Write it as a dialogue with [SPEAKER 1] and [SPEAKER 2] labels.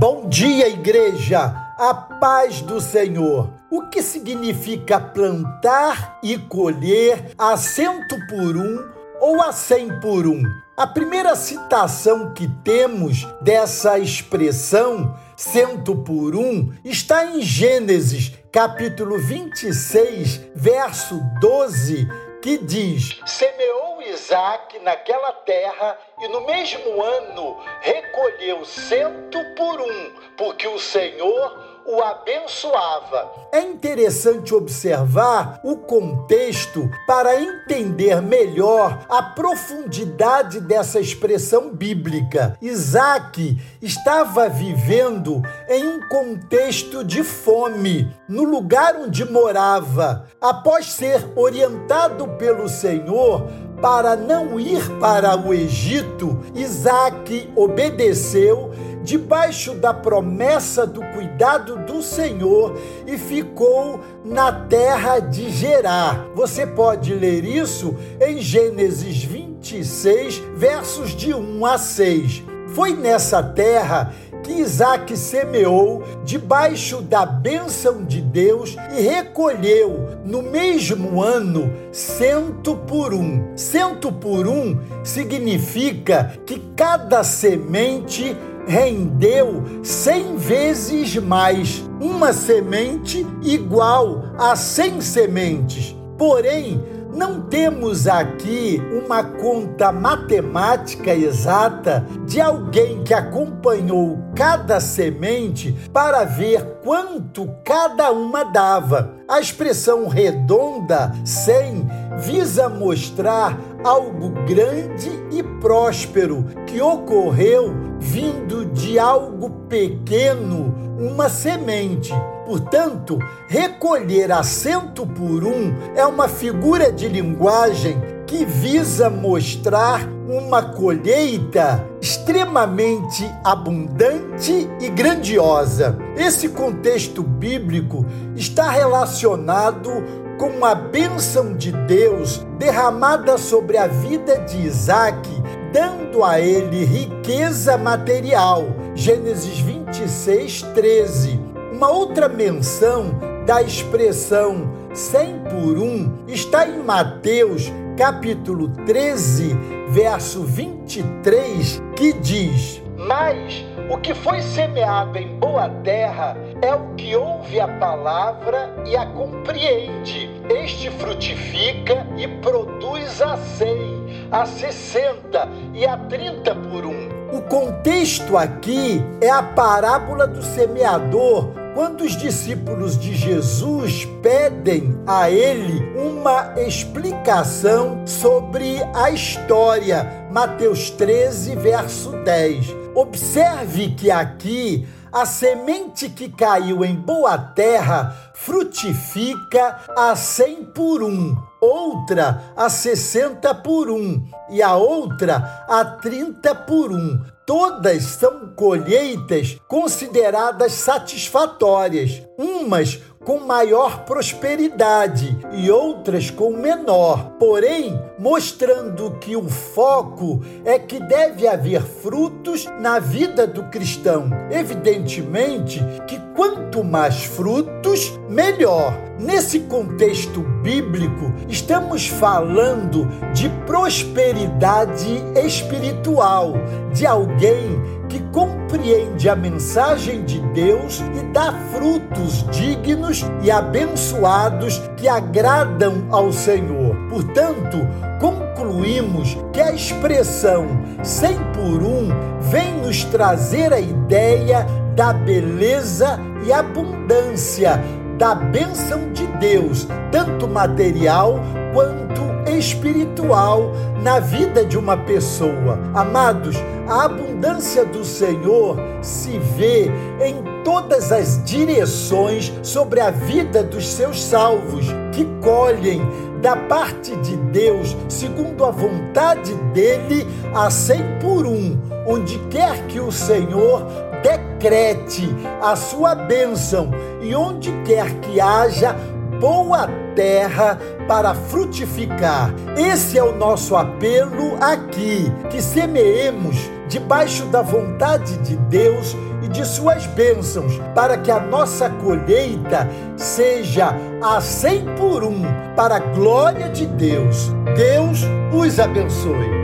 [SPEAKER 1] Bom dia, igreja! A paz do Senhor. O que significa plantar e colher a cento por um ou a cem por um? A primeira citação que temos dessa expressão, cento por um, está em Gênesis, capítulo 26, verso 12, que diz: Semeou Isaac naquela terra e no mesmo ano recolheu cento por um, porque o Senhor o abençoava. É interessante observar o contexto para entender melhor a profundidade dessa expressão bíblica. Isaac estava vivendo em um contexto de fome no lugar onde morava. Após ser orientado pelo Senhor para não ir para o Egito, Isaac obedeceu debaixo da promessa do cuidado do Senhor e ficou na terra de Gerar. Você pode ler isso em Gênesis 26, versos de 1 a 6. Foi nessa terra que Isaac semeou debaixo da bênção de Deus e recolheu no mesmo ano cento por um. Cento por um significa que cada semente rendeu cem vezes mais, uma semente igual a cem sementes. Porém, não temos aqui uma conta matemática exata de alguém que acompanhou cada semente para ver quanto cada uma dava. A expressão redonda, 100, visa mostrar algo grande e próspero que ocorreu vindo de algo pequeno, uma semente. Portanto, recolher a cento por um é uma figura de linguagem que visa mostrar uma colheita extremamente abundante e grandiosa. Esse contexto bíblico está relacionado com a bênção de Deus derramada sobre a vida de Isaac, dando a ele riqueza material. Gênesis 26, 13 uma outra menção da expressão 100 por um está em Mateus, capítulo 13, verso 23, que diz: Mas o que foi semeado em boa terra é o que ouve a palavra e a compreende. Este frutifica e produz a cem, a sessenta e a trinta por um. O contexto aqui é a parábola do semeador quando os discípulos de Jesus pedem a ele uma explicação sobre a história, Mateus 13, verso 10. Observe que aqui a semente que caiu em boa terra frutifica a cem por um, outra a sessenta por um e a outra a trinta por um. Todas são colheitas consideradas satisfatórias, umas com maior prosperidade e outras com menor, porém mostrando que o foco é que deve haver frutos na vida do cristão. Evidentemente que quanto mais frutos, melhor. Nesse contexto bíblico, estamos falando de prosperidade espiritual, de alguém que compreende a mensagem de Deus e dá frutos dignos e abençoados que agradam ao Senhor. Portanto, concluímos que a expressão 100 por um vem nos trazer a ideia da beleza e abundância da bênção de Deus, tanto material quanto espiritual na vida de uma pessoa. Amados, a abundância do Senhor se vê em todas as direções sobre a vida dos seus salvos, que colhem da parte de Deus, segundo a vontade dele, a cem por um, onde quer que o Senhor decrete a sua bênção e onde quer que haja boa terra para frutificar. Esse é o nosso apelo aqui, que semeemos debaixo da vontade de Deus e de suas bênçãos, para que a nossa colheita seja a cem por um, para a glória de Deus. Deus os abençoe.